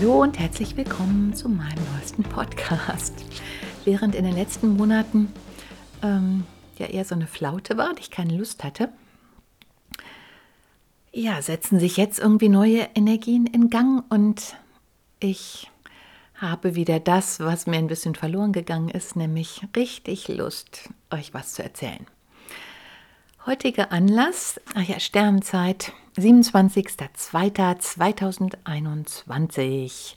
Hallo und herzlich willkommen zu meinem neuesten Podcast. Während in den letzten Monaten ähm, ja eher so eine Flaute war und ich keine Lust hatte, ja, setzen sich jetzt irgendwie neue Energien in Gang und ich habe wieder das, was mir ein bisschen verloren gegangen ist, nämlich richtig Lust, euch was zu erzählen. Heutiger Anlass, ach ja, Sternzeit, 27.02.2021.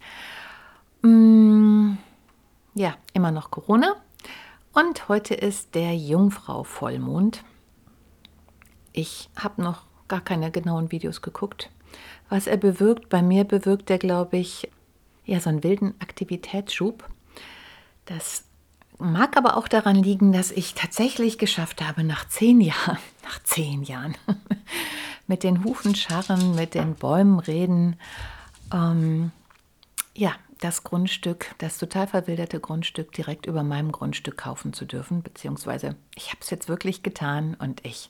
Mm, ja, immer noch Corona. Und heute ist der Jungfrau-Vollmond. Ich habe noch gar keine genauen Videos geguckt. Was er bewirkt, bei mir bewirkt er, glaube ich, ja, so einen wilden Aktivitätsschub. Das Mag aber auch daran liegen, dass ich tatsächlich geschafft habe, nach zehn Jahren, nach zehn Jahren, mit den Hufen scharren, mit den Bäumen reden, ähm, ja, das Grundstück, das total verwilderte Grundstück direkt über meinem Grundstück kaufen zu dürfen, beziehungsweise ich habe es jetzt wirklich getan und ich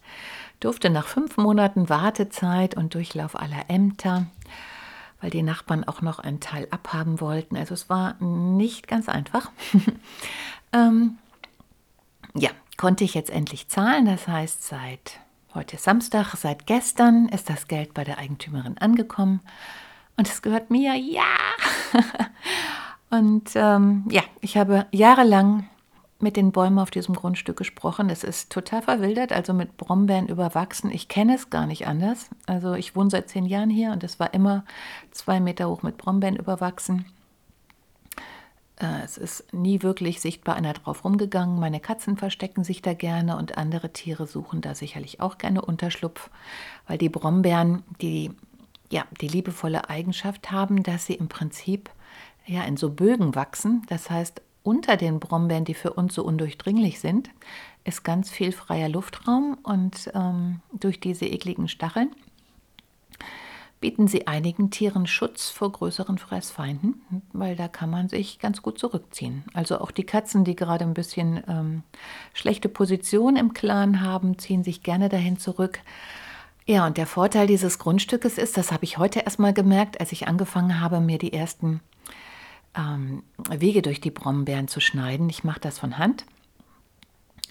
durfte nach fünf Monaten Wartezeit und Durchlauf aller Ämter, weil die Nachbarn auch noch einen Teil abhaben wollten. Also es war nicht ganz einfach. Ähm, ja, konnte ich jetzt endlich zahlen. Das heißt, seit heute Samstag, seit gestern ist das Geld bei der Eigentümerin angekommen und es gehört mir. Ja! und ähm, ja, ich habe jahrelang mit den Bäumen auf diesem Grundstück gesprochen. Es ist total verwildert, also mit Brombeeren überwachsen. Ich kenne es gar nicht anders. Also ich wohne seit zehn Jahren hier und es war immer zwei Meter hoch mit Brombeeren überwachsen. Äh, es ist nie wirklich sichtbar einer drauf rumgegangen. Meine Katzen verstecken sich da gerne und andere Tiere suchen da sicherlich auch gerne Unterschlupf, weil die Brombeeren die, ja, die liebevolle Eigenschaft haben, dass sie im Prinzip ja, in so Bögen wachsen. Das heißt, unter den Brombeeren, die für uns so undurchdringlich sind, ist ganz viel freier Luftraum und ähm, durch diese ekligen Stacheln bieten sie einigen Tieren Schutz vor größeren Fressfeinden, weil da kann man sich ganz gut zurückziehen. Also auch die Katzen, die gerade ein bisschen ähm, schlechte Position im Clan haben, ziehen sich gerne dahin zurück. Ja, und der Vorteil dieses Grundstückes ist, das habe ich heute erstmal gemerkt, als ich angefangen habe, mir die ersten ähm, Wege durch die Brombeeren zu schneiden. Ich mache das von Hand.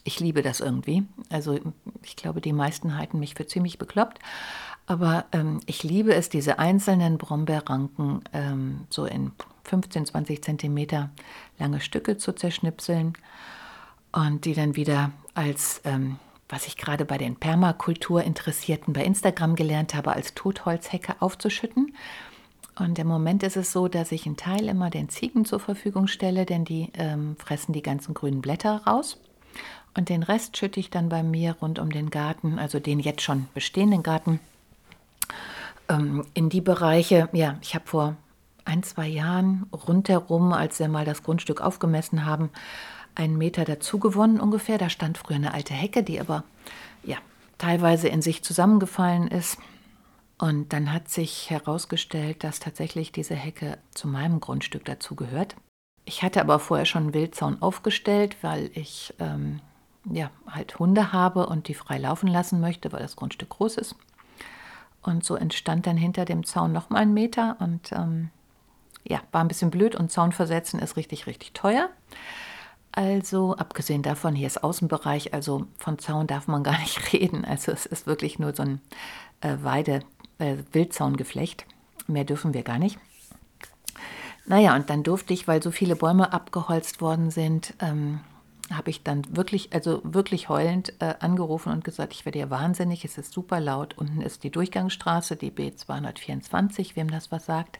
Ich liebe das irgendwie. Also ich glaube, die meisten halten mich für ziemlich bekloppt. Aber ähm, ich liebe es, diese einzelnen Brombeerranken ähm, so in 15, 20 Zentimeter lange Stücke zu zerschnipseln und die dann wieder als, ähm, was ich gerade bei den Permakulturinteressierten bei Instagram gelernt habe, als Totholzhecke aufzuschütten. Und im Moment ist es so, dass ich einen Teil immer den Ziegen zur Verfügung stelle, denn die ähm, fressen die ganzen grünen Blätter raus. Und den Rest schütte ich dann bei mir rund um den Garten, also den jetzt schon bestehenden Garten, ähm, in die Bereiche, ja, ich habe vor ein, zwei Jahren rundherum, als wir mal das Grundstück aufgemessen haben, einen Meter dazu gewonnen ungefähr. Da stand früher eine alte Hecke, die aber ja teilweise in sich zusammengefallen ist. Und dann hat sich herausgestellt, dass tatsächlich diese Hecke zu meinem Grundstück dazu gehört. Ich hatte aber vorher schon einen Wildzaun aufgestellt, weil ich ähm, ja halt Hunde habe und die frei laufen lassen möchte, weil das Grundstück groß ist. Und so entstand dann hinter dem Zaun noch mal ein Meter und ähm, ja, war ein bisschen blöd und Zaun versetzen ist richtig, richtig teuer. Also abgesehen davon, hier ist Außenbereich, also von Zaun darf man gar nicht reden. Also es ist wirklich nur so ein äh, Weide, äh. Mehr dürfen wir gar nicht. Naja, und dann durfte ich, weil so viele Bäume abgeholzt worden sind, ähm, habe ich dann wirklich, also wirklich heulend äh, angerufen und gesagt, ich werde ja wahnsinnig, es ist super laut. Unten ist die Durchgangsstraße, die B224, wem das was sagt.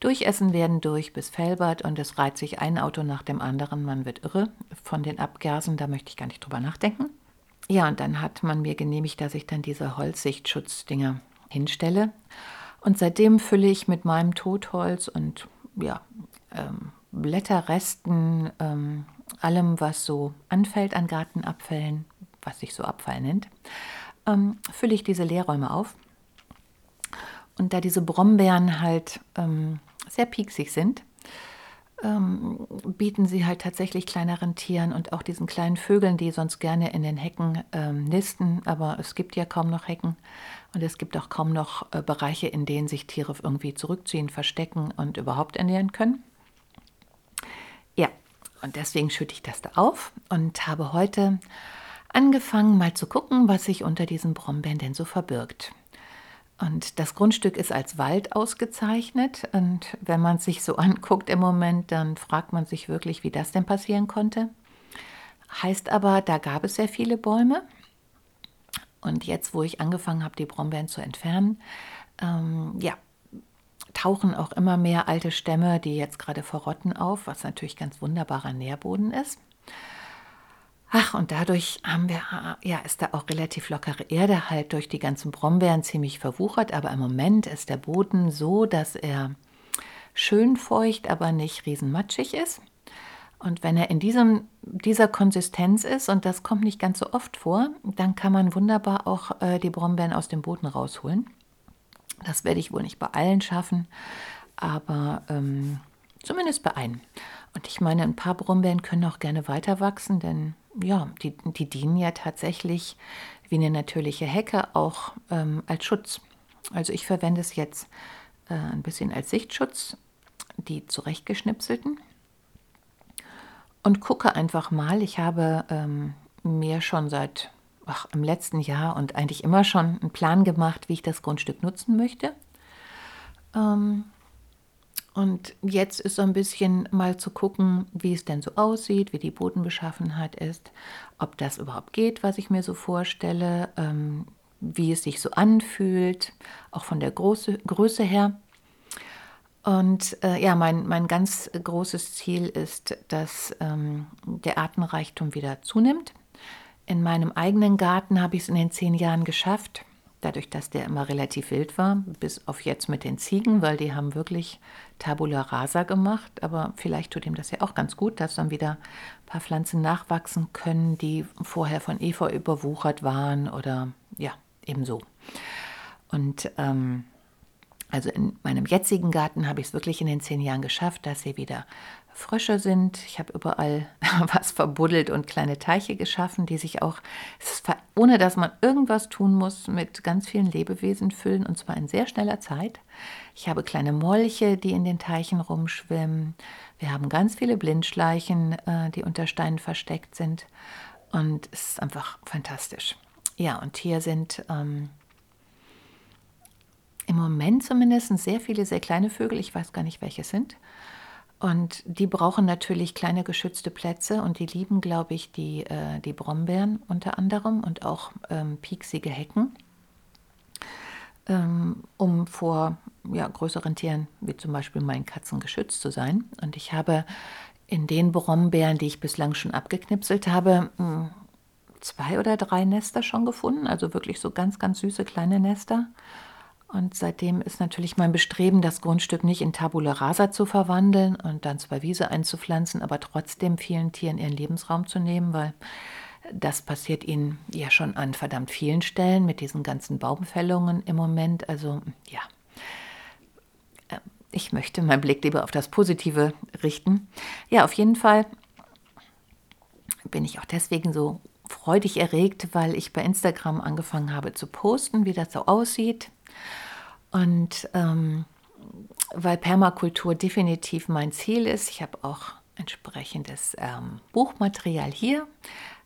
Durchessen werden durch bis Felbert und es reiht sich ein Auto nach dem anderen. Man wird irre von den Abgasen, da möchte ich gar nicht drüber nachdenken. ja, und dann hat man mir genehmigt, dass ich dann diese Holzsichtschutzdinge hinstelle. Und seitdem fülle ich mit meinem Totholz und ja, ähm, Blätterresten, ähm, allem, was so anfällt an Gartenabfällen, was sich so Abfall nennt, ähm, fülle ich diese Leerräume auf. Und da diese Brombeeren halt ähm, sehr pieksig sind, ähm, bieten sie halt tatsächlich kleineren Tieren und auch diesen kleinen Vögeln, die sonst gerne in den Hecken ähm, nisten, aber es gibt ja kaum noch Hecken und es gibt auch kaum noch äh, Bereiche, in denen sich Tiere irgendwie zurückziehen, verstecken und überhaupt ernähren können. Ja, und deswegen schütte ich das da auf und habe heute angefangen, mal zu gucken, was sich unter diesen Brombeeren denn so verbirgt. Und das Grundstück ist als Wald ausgezeichnet. Und wenn man sich so anguckt im Moment, dann fragt man sich wirklich, wie das denn passieren konnte. Heißt aber, da gab es sehr viele Bäume. Und jetzt, wo ich angefangen habe, die Brombeeren zu entfernen, ähm, ja, tauchen auch immer mehr alte Stämme, die jetzt gerade verrotten, auf, was natürlich ganz wunderbarer Nährboden ist. Ach, und dadurch haben wir, ja, ist da auch relativ lockere Erde halt durch die ganzen Brombeeren ziemlich verwuchert, aber im Moment ist der Boden so, dass er schön feucht, aber nicht riesenmatschig ist. Und wenn er in diesem, dieser Konsistenz ist, und das kommt nicht ganz so oft vor, dann kann man wunderbar auch äh, die Brombeeren aus dem Boden rausholen. Das werde ich wohl nicht bei allen schaffen, aber ähm, zumindest bei einem. Und ich meine, ein paar Brombeeren können auch gerne weiter wachsen, denn ja, die, die dienen ja tatsächlich wie eine natürliche Hecke auch ähm, als Schutz. Also ich verwende es jetzt äh, ein bisschen als Sichtschutz, die zurechtgeschnipselten. Und gucke einfach mal, ich habe ähm, mir schon seit ach, im letzten Jahr und eigentlich immer schon einen Plan gemacht, wie ich das Grundstück nutzen möchte. Ähm, und jetzt ist so ein bisschen mal zu gucken, wie es denn so aussieht, wie die Bodenbeschaffenheit ist, ob das überhaupt geht, was ich mir so vorstelle, ähm, wie es sich so anfühlt, auch von der Große, Größe her. Und äh, ja, mein, mein ganz großes Ziel ist, dass ähm, der Artenreichtum wieder zunimmt. In meinem eigenen Garten habe ich es in den zehn Jahren geschafft, dadurch, dass der immer relativ wild war, bis auf jetzt mit den Ziegen, weil die haben wirklich Tabula rasa gemacht. Aber vielleicht tut ihm das ja auch ganz gut, dass dann wieder ein paar Pflanzen nachwachsen können, die vorher von Efeu überwuchert waren oder ja, ebenso. Und ähm, also in meinem jetzigen Garten habe ich es wirklich in den zehn Jahren geschafft, dass sie wieder Frösche sind. Ich habe überall was verbuddelt und kleine Teiche geschaffen, die sich auch, ohne dass man irgendwas tun muss, mit ganz vielen Lebewesen füllen und zwar in sehr schneller Zeit. Ich habe kleine Molche, die in den Teichen rumschwimmen. Wir haben ganz viele Blindschleichen, äh, die unter Steinen versteckt sind. Und es ist einfach fantastisch. Ja, und hier sind ähm, im Moment zumindest sehr viele sehr kleine Vögel. Ich weiß gar nicht, welche es sind. Und die brauchen natürlich kleine geschützte Plätze und die lieben, glaube ich, die, äh, die Brombeeren unter anderem und auch ähm, pieksige Hecken, ähm, um vor ja, größeren Tieren, wie zum Beispiel meinen Katzen, geschützt zu sein. Und ich habe in den Brombeeren, die ich bislang schon abgeknipselt habe, mh, hm, zwei oder drei Nester schon gefunden, also wirklich so ganz, ganz süße kleine Nester. Und seitdem ist natürlich mein Bestreben, das Grundstück nicht in Tabula rasa zu verwandeln und dann zwei Wiese einzupflanzen, aber trotzdem vielen Tieren ihren Lebensraum zu nehmen, weil das passiert ihnen ja schon an verdammt vielen Stellen mit diesen ganzen Baumfällungen im Moment. Also ja, äh, ich möchte meinen Blick lieber auf das Positive richten. Ja, auf jeden Fall bin ich auch deswegen so freudig erregt, weil ich bei Instagram angefangen habe zu posten, wie das so aussieht. Und ähm, weil Permakultur definitiv mein Ziel ist, ich habe auch entsprechendes ähm, Buchmaterial hier,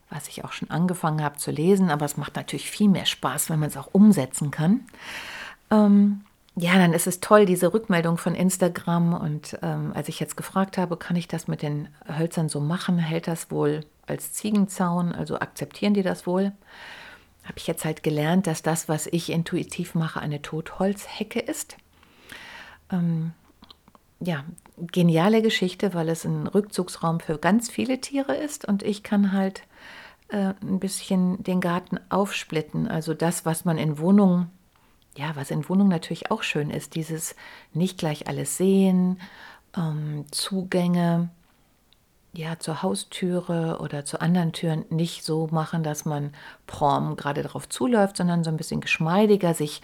was ich auch schon angefangen habe zu lesen, aber es macht natürlich viel mehr Spaß, wenn man es auch umsetzen kann. Ähm, ja, dann ist es toll, diese Rückmeldung von Instagram. Und ähm, als ich jetzt gefragt habe, kann ich das mit den Hölzern so machen, hält das wohl als Ziegenzaun, also akzeptieren die das wohl? Habe ich jetzt halt gelernt, dass das, was ich intuitiv mache, eine Totholzhecke ist. Ähm, ja, geniale Geschichte, weil es ein Rückzugsraum für ganz viele Tiere ist und ich kann halt äh, ein bisschen den Garten aufsplitten. Also das, was man in Wohnungen, ja, was in Wohnungen natürlich auch schön ist, dieses nicht gleich alles sehen, ähm, Zugänge, ja, zur Haustüre oder zu anderen Türen nicht so machen, dass man prom gerade darauf zuläuft, sondern so ein bisschen geschmeidiger sich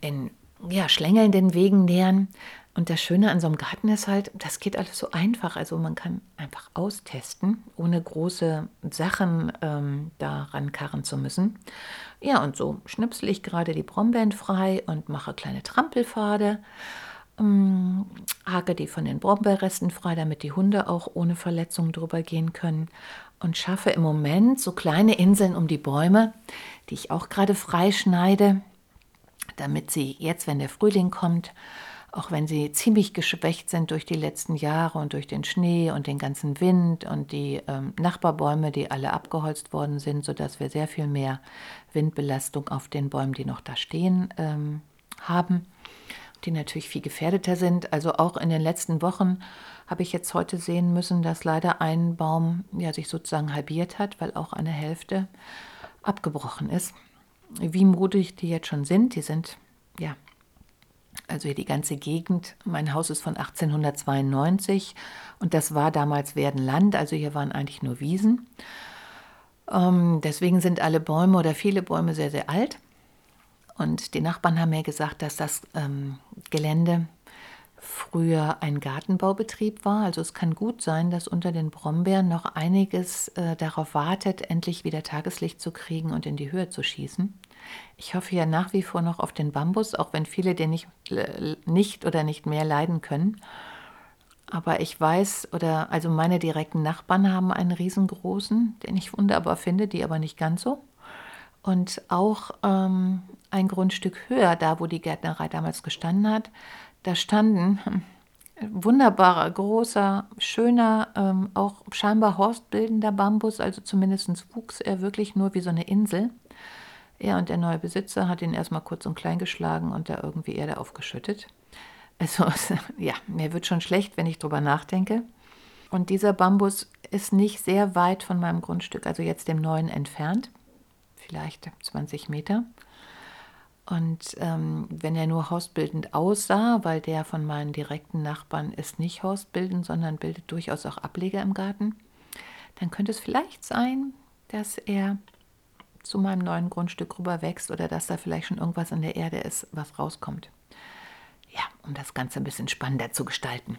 in ja, schlängelnden Wegen nähern. Und das Schöne an so einem Garten ist halt, das geht alles so einfach. Also man kann einfach austesten, ohne große Sachen ähm, daran karren zu müssen. Ja, und so schnipsel ich gerade die Brombeeren frei und mache kleine Trampelpfade. Ähm, hake die von den Brombeerresten frei, damit die Hunde auch ohne Verletzung drüber gehen können. Und schaffe im Moment so kleine Inseln um die Bäume, die ich auch gerade freischneide, damit sie jetzt, wenn der Frühling kommt, auch wenn sie ziemlich geschwächt sind durch die letzten Jahre und durch den Schnee und den ganzen Wind und die ähm, Nachbarbäume, die alle abgeholzt worden sind, sodass wir sehr viel mehr Windbelastung auf den Bäumen, die noch da stehen, ähm, haben, die natürlich viel gefährdeter sind. Also auch in den letzten Wochen habe ich jetzt heute sehen müssen, dass leider ein Baum ja, sich sozusagen halbiert hat, weil auch eine Hälfte abgebrochen ist. Wie mutig die jetzt schon sind, die sind ja also hier die ganze Gegend. Mein Haus ist von 1892 und das war damals Werdenland, also hier waren eigentlich nur Wiesen. Ähm, deswegen sind alle Bäume oder viele Bäume sehr, sehr alt. Und die Nachbarn haben mir gesagt, dass das ähm, Gelände früher ein Gartenbaubetrieb war. Also es kann gut sein, dass unter den Brombeeren noch einiges äh, darauf wartet, endlich wieder Tageslicht zu kriegen und in die Höhe zu schießen. Ich hoffe ja nach wie vor noch auf den Bambus, auch wenn viele den nicht, nicht oder nicht mehr leiden können. Aber ich weiß, oder also meine direkten Nachbarn haben einen riesengroßen, den ich wunderbar finde, die aber nicht ganz so. Und auch ähm, ein Grundstück höher, da wo die Gärtnerei damals gestanden hat, da standen wunderbarer, großer, schöner, ähm, auch scheinbar horstbildender Bambus, also zumindest wuchs er wirklich nur wie so eine Insel. Er und der neue Besitzer hat ihn erstmal kurz und klein geschlagen und da irgendwie Erde aufgeschüttet. Also, ja, mir wird schon schlecht, wenn ich drüber nachdenke. Und dieser Bambus ist nicht sehr weit von meinem Grundstück, also jetzt dem neuen entfernt, vielleicht 20 Meter. Und ähm, wenn er nur hausbildend aussah, weil der von meinen direkten Nachbarn ist nicht hausbildend, sondern bildet durchaus auch Ableger im Garten, dann könnte es vielleicht sein, dass er zu meinem neuen Grundstück rüber wächst oder dass da vielleicht schon irgendwas in der Erde ist, was rauskommt. Ja, um das Ganze ein bisschen spannender zu gestalten.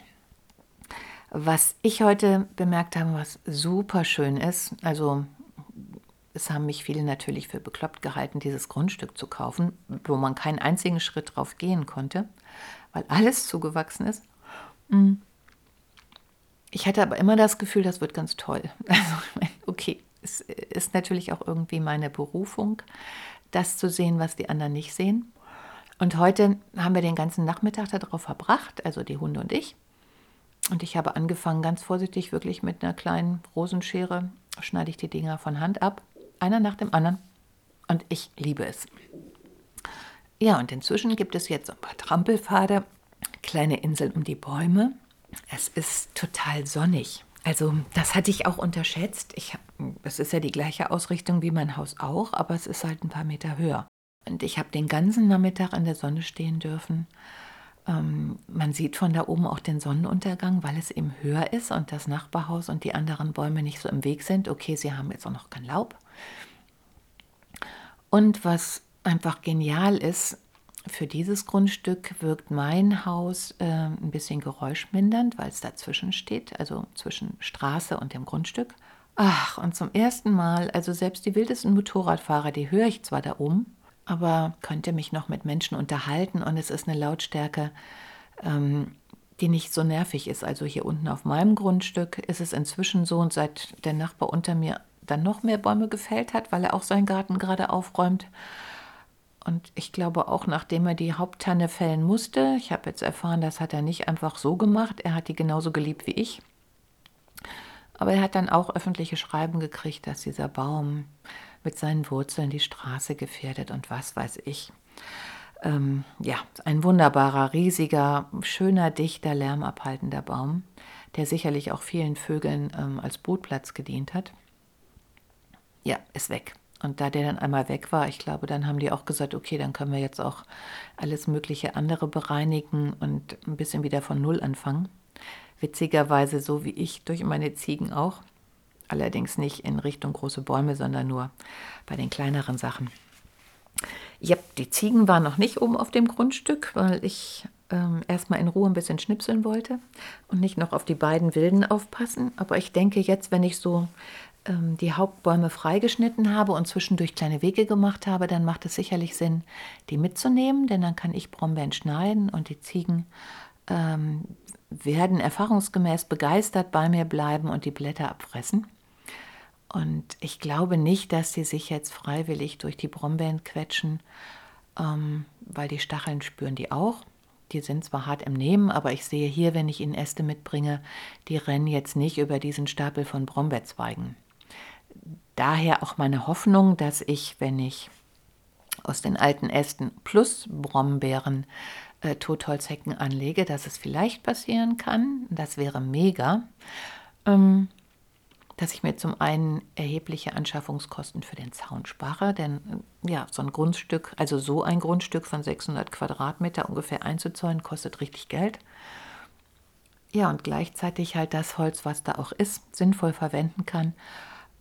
Was ich heute bemerkt habe, was super schön ist, also es haben mich viele natürlich für bekloppt gehalten, dieses Grundstück zu kaufen, wo man keinen einzigen Schritt drauf gehen konnte, weil alles zugewachsen ist. Mm. Ich hatte aber immer das Gefühl, das wird ganz toll. Also, okay, es ist natürlich auch irgendwie meine Berufung, das zu sehen, was die anderen nicht sehen. Und heute haben wir den ganzen Nachmittag darauf verbracht, also die Hunde und ich. Und ich habe angefangen, ganz vorsichtig, wirklich mit einer kleinen Rosenschere, schneide ich die Dinger von Hand ab, einer nach dem anderen. Und ich liebe es. Ja, und inzwischen gibt es jetzt ein paar Trampelpfade, kleine Inseln um die Bäume. Es ist total sonnig. Also das hatte ich auch unterschätzt. Ich, es ist ja die gleiche Ausrichtung wie mein Haus auch, aber es ist halt ein paar Meter höher. Und ich habe den ganzen Nachmittag in der Sonne stehen dürfen. Ähm, man sieht von da oben auch den Sonnenuntergang, weil es eben höher ist und das Nachbarhaus und die anderen Bäume nicht so im Weg sind. Okay, sie haben jetzt auch noch kein Laub. Und was einfach genial ist, für dieses Grundstück wirkt mein Haus äh, ein bisschen geräuschmindernd, weil es dazwischen steht, also zwischen Straße und dem Grundstück. Ach, und zum ersten Mal, also selbst die wildesten Motorradfahrer, die höre ich zwar da oben, aber könnte mich noch mit Menschen unterhalten und es ist eine Lautstärke, ähm, die nicht so nervig ist. Also hier unten auf meinem Grundstück ist es inzwischen so und seit der Nachbar unter mir dann noch mehr Bäume gefällt hat, weil er auch seinen Garten gerade aufräumt, und ich glaube auch, nachdem er die Haupttanne fällen musste, ich habe jetzt erfahren, das hat er nicht einfach so gemacht, er hat die genauso geliebt wie ich. Aber er hat dann auch öffentliche Schreiben gekriegt, dass dieser Baum mit seinen Wurzeln die Straße gefährdet und was weiß ich. Ähm, ja, ein wunderbarer, riesiger, schöner, dichter, lärmabhaltender Baum, der sicherlich auch vielen Vögeln ähm, als Brutplatz gedient hat. ja, ist weg. Und da der dann einmal weg war, ich glaube, dann haben die auch gesagt, okay, dann können wir jetzt auch alles mögliche andere bereinigen und ein bisschen wieder von Null anfangen. Witzigerweise so wie ich durch meine Ziegen auch. Allerdings nicht in Richtung große Bäume, sondern nur bei den kleineren Sachen. Ja, die Ziegen waren noch nicht oben auf dem Grundstück, weil ich ähm, erstmal in Ruhe ein bisschen schnipseln wollte und nicht noch auf die beiden Wilden aufpassen. Aber ich denke jetzt, wenn ich so ähm, die Hauptbäume freigeschnitten habe und zwischendurch kleine Wege gemacht habe, dann macht es sicherlich Sinn, die mitzunehmen, denn dann kann ich Brombeeren schneiden und die Ziegen ähm, werden erfahrungsgemäß begeistert bei mir bleiben und die Blätter abfressen. Und ich glaube nicht, dass sie sich jetzt freiwillig durch die Brombeeren quetschen, ähm, weil die Stacheln spüren die auch. Die sind zwar hart im Nehmen, aber ich sehe hier, wenn ich ihnen Äste mitbringe, die rennen jetzt nicht über diesen Stapel von Brombeerzweigen. Daher auch meine Hoffnung, dass ich, wenn ich aus den alten Ästen plus Brombeeren äh, Totholzhecken anlege, dass es vielleicht passieren kann. Das wäre mega. Ähm, dass ich mir zum einen erhebliche Anschaffungskosten für den Zaun spare, denn äh, ja, so ein Grundstück, also so ein Grundstück von 600 Quadratmeter ungefähr einzuzäunen, kostet richtig Geld. Ja, und gleichzeitig halt das Holz, was da auch ist, sinnvoll verwenden kann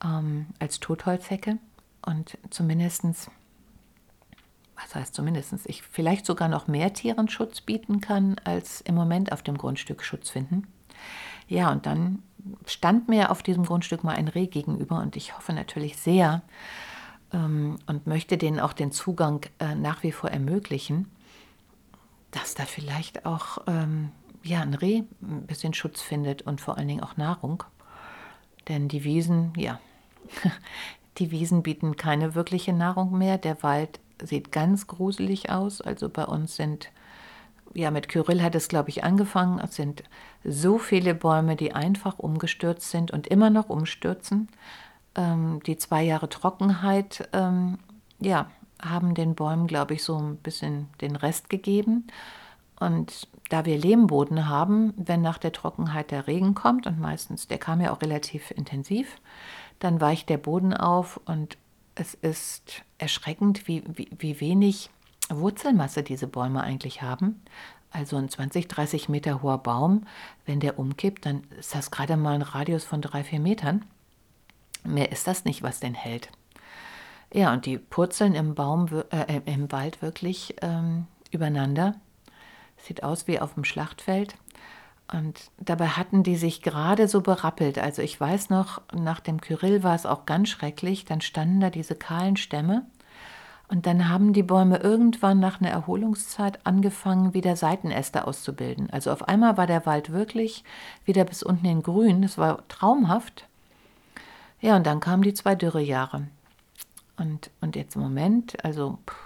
ähm, als Totholzhecke und zumindestens was heißt zumindestens ich vielleicht sogar noch mehr Tieren Schutz bieten kann, als im Moment auf dem Grundstück Schutz finden. Ja, und dann stand mir auf diesem Grundstück mal ein Reh gegenüber und ich hoffe natürlich sehr ähm, und möchte denen auch den Zugang äh, nach wie vor ermöglichen, dass da vielleicht auch ähm, ja, ein Reh ein bisschen Schutz findet und vor allen Dingen auch Nahrung. Denn die Wiesen, ja, die Wiesen bieten keine wirkliche Nahrung mehr. Der Wald sieht ganz gruselig aus. Also bei uns sind ja, mit Kyrill hat es, glaube ich, angefangen. Es sind so viele Bäume, die einfach umgestürzt sind und immer noch umstürzen. Ähm, die zwei Jahre Trockenheit, ähm, ja, haben den Bäumen, glaube ich, so ein bisschen den Rest gegeben. Und da wir Lehmboden haben, wenn nach der Trockenheit der Regen kommt, und meistens, der kam ja auch relativ intensiv, dann weicht der Boden auf und es ist erschreckend, wie, wie, wie wenig Wurzelmasse diese Bäume eigentlich haben. Also ein 20, 30 Meter hoher Baum, wenn der umkippt, dann ist das gerade mal ein Radius von drei, vier Metern. Mehr ist das nicht, was den hält. Ja, und die purzeln im Baum, äh, im Wald wirklich ähm, übereinander. Sieht aus wie auf dem Schlachtfeld. Und dabei hatten die sich gerade so berappelt. Also ich weiß noch, nach dem Kyrill war es auch ganz schrecklich. Dann standen da diese kahlen Stämme und dann haben die Bäume irgendwann nach einer Erholungszeit angefangen, wieder Seitenäste auszubilden. Also auf einmal war der Wald wirklich wieder bis unten in grün. Das war traumhaft. Ja, und dann kamen die zwei Dürrejahre. Und, und jetzt im Moment, also pff,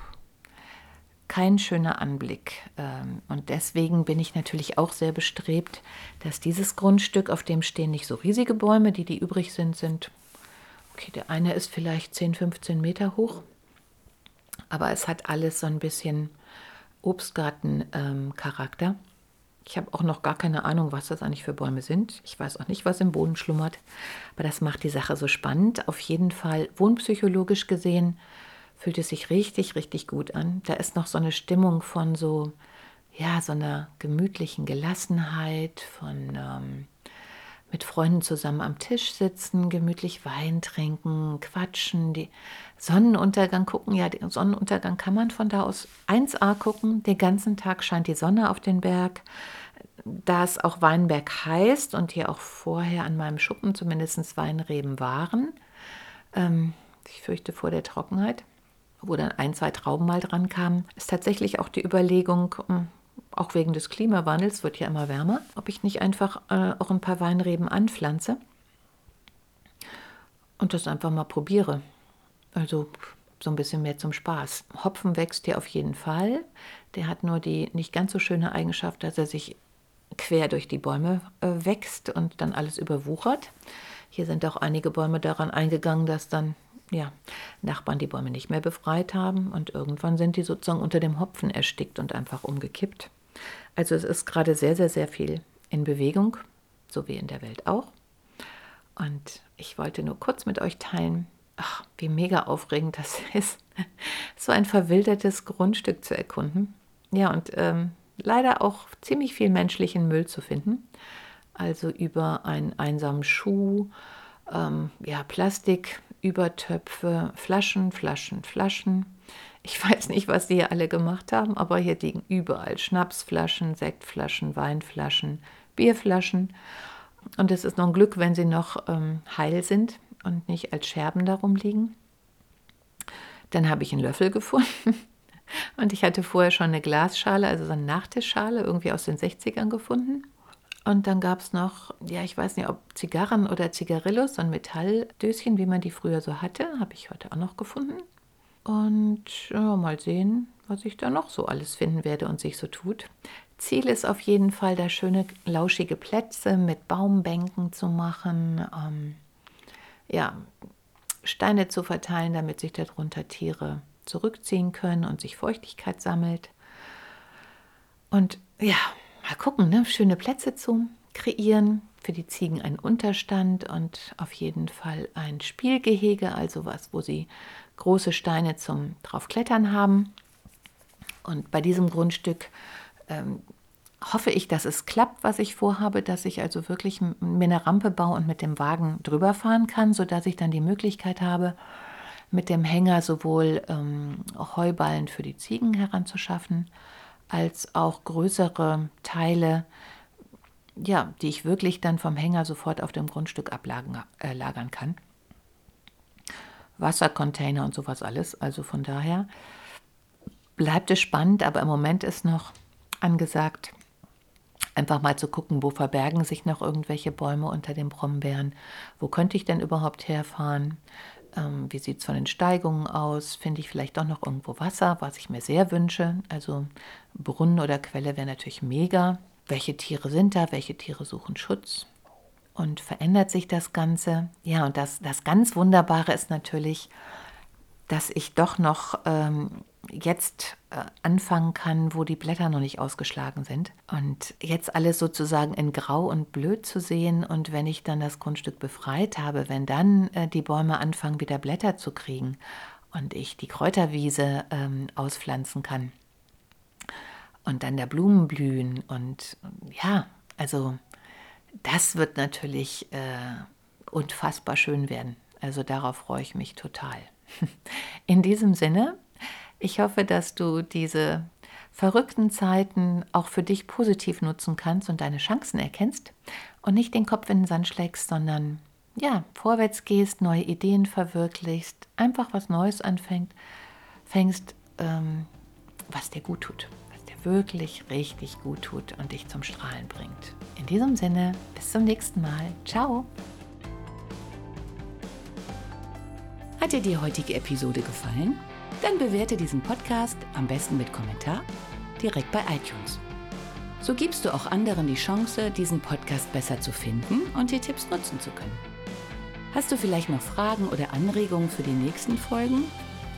kein schöner Anblick. Ähm, und deswegen bin ich natürlich auch sehr bestrebt, dass dieses Grundstück, auf dem stehen nicht so riesige Bäume, die, die übrig sind, sind, okay, der eine ist vielleicht 10, 15 Meter hoch aber es hat alles so ein bisschen Obstgarten-Charakter. Ähm, ich habe auch noch gar keine Ahnung, was das eigentlich für Bäume sind. Ich weiß auch nicht, was im Boden schlummert. Aber das macht die Sache so spannend. Auf jeden Fall, wohnpsychologisch gesehen, fühlt es sich richtig, richtig gut an. Da ist noch so eine Stimmung von so, ja, so einer gemütlichen Gelassenheit, von ähm, mit Freunden zusammen am Tisch sitzen, gemütlich Wein trinken, quatschen, die Sonnenuntergang gucken. Ja, den Sonnenuntergang kann man von da aus 1a gucken. Den ganzen Tag scheint die Sonne auf den Berg. Da es auch Weinberg heißt und hier auch vorher an meinem Schuppen zumindest Weinreben waren, ähm, ich fürchte vor der Trockenheit, wo dann ein, zwei Trauben mal dran kamen, ist tatsächlich auch die Überlegung, hm, auch wegen des Klimawandels, wird ja immer wärmer, ob ich nicht einfach äh, auch ein paar Weinreben anpflanze und das einfach mal probiere. Also so ein bisschen mehr zum Spaß. Hopfen wächst hier auf jeden Fall. Der hat nur die nicht ganz so schöne Eigenschaft, dass er sich quer durch die Bäume äh, wächst und dann alles überwuchert. Hier sind auch einige Bäume daran eingegangen, dass dann ja, Nachbarn die Bäume nicht mehr befreit haben und irgendwann sind die sozusagen unter dem Hopfen erstickt und einfach umgekippt. Also es ist gerade sehr, sehr, sehr viel in Bewegung, so wie in der Welt auch. Und ich wollte nur kurz mit euch teilen, ach, wie mega aufregend das ist, so ein verwildertes Grundstück zu erkunden. Ja, und ähm, leider auch ziemlich viel menschlichen Müll zu finden. Also über einen einsamen Schuh, ähm, ja, Plastikübertöpfe, Flaschen, Flaschen, Flaschen. Ich weiß nicht, was die hier alle gemacht haben, aber hier liegen überall Schnapsflaschen, Sektflaschen, Weinflaschen, Bierflaschen. Und es ist noch ein Glück, wenn sie noch ähm, heil sind und nicht als Scherben darum liegen. Dann habe ich einen Löffel gefunden. Und ich hatte vorher schon eine Glasschale, also so eine Nachtischschale, irgendwie aus den 60ern gefunden. Und dann gab es noch, ja, ich weiß nicht, ob Zigarren oder Zigarillos, so ein Metalldöschen, wie man die früher so hatte, habe ich heute auch noch gefunden. Und ja, mal sehen, was ich da noch so alles finden werde und sich so tut. Ziel ist auf jeden Fall, da schöne, lauschige Plätze mit Baumbänken zu machen. Ähm, ja, Steine zu verteilen, damit sich darunter Tiere zurückziehen können und sich Feuchtigkeit sammelt. Und ja, mal gucken, ne? schöne Plätze zu kreieren. Für die Ziegen einen Unterstand und auf jeden Fall ein Spielgehege, also was, wo sie große Steine zum draufklettern haben. Und bei diesem Grundstück ähm, hoffe ich, dass es klappt, was ich vorhabe, dass ich also wirklich mir eine Rampe baue und mit dem Wagen drüber fahren kann, sodass ich dann die Möglichkeit habe, mit dem Hänger sowohl ähm, Heuballen für die Ziegen heranzuschaffen, als auch größere Teile, ja, die ich wirklich dann vom Hänger sofort auf dem Grundstück ablagern äh, kann. Wassercontainer und sowas alles. Also von daher bleibt es spannend, aber im Moment ist noch angesagt, einfach mal zu gucken, wo verbergen sich noch irgendwelche Bäume unter den Brombeeren, wo könnte ich denn überhaupt herfahren, ähm, wie sieht es von den Steigungen aus? Finde ich vielleicht doch noch irgendwo Wasser, was ich mir sehr wünsche. Also Brunnen oder Quelle wäre natürlich mega. Welche Tiere sind da? Welche Tiere suchen Schutz? Und verändert sich das Ganze? Ja, und das, das ganz Wunderbare ist natürlich, dass ich doch noch ähm, jetzt äh, anfangen kann, wo die Blätter noch nicht ausgeschlagen sind. Und jetzt alles sozusagen in grau und blöd zu sehen und wenn ich dann das Grundstück befreit habe, wenn dann äh, die Bäume anfangen, wieder Blätter zu kriegen und ich die Kräuterwiese ähm, auspflanzen kann und dann der Blumen blühen und ja, also das wird natürlich äh, unfassbar schön werden. Also darauf freue ich mich total. In diesem Sinne ich hoffe, dass du diese verrückten Zeiten auch für dich positiv nutzen kannst und deine Chancen erkennst und nicht den Kopf in den Sand schlägst, sondern ja, vorwärts gehst, neue Ideen verwirklichst, einfach was Neues anfängst, fängst, ähm, was dir gut tut, wirklich richtig gut tut und dich zum Strahlen bringt. In diesem Sinne, bis zum nächsten Mal. Ciao! Hat dir die heutige Episode gefallen? Dann bewerte diesen Podcast am besten mit Kommentar direkt bei iTunes. So gibst du auch anderen die Chance, diesen Podcast besser zu finden und die Tipps nutzen zu können. Hast du vielleicht noch Fragen oder Anregungen für die nächsten Folgen?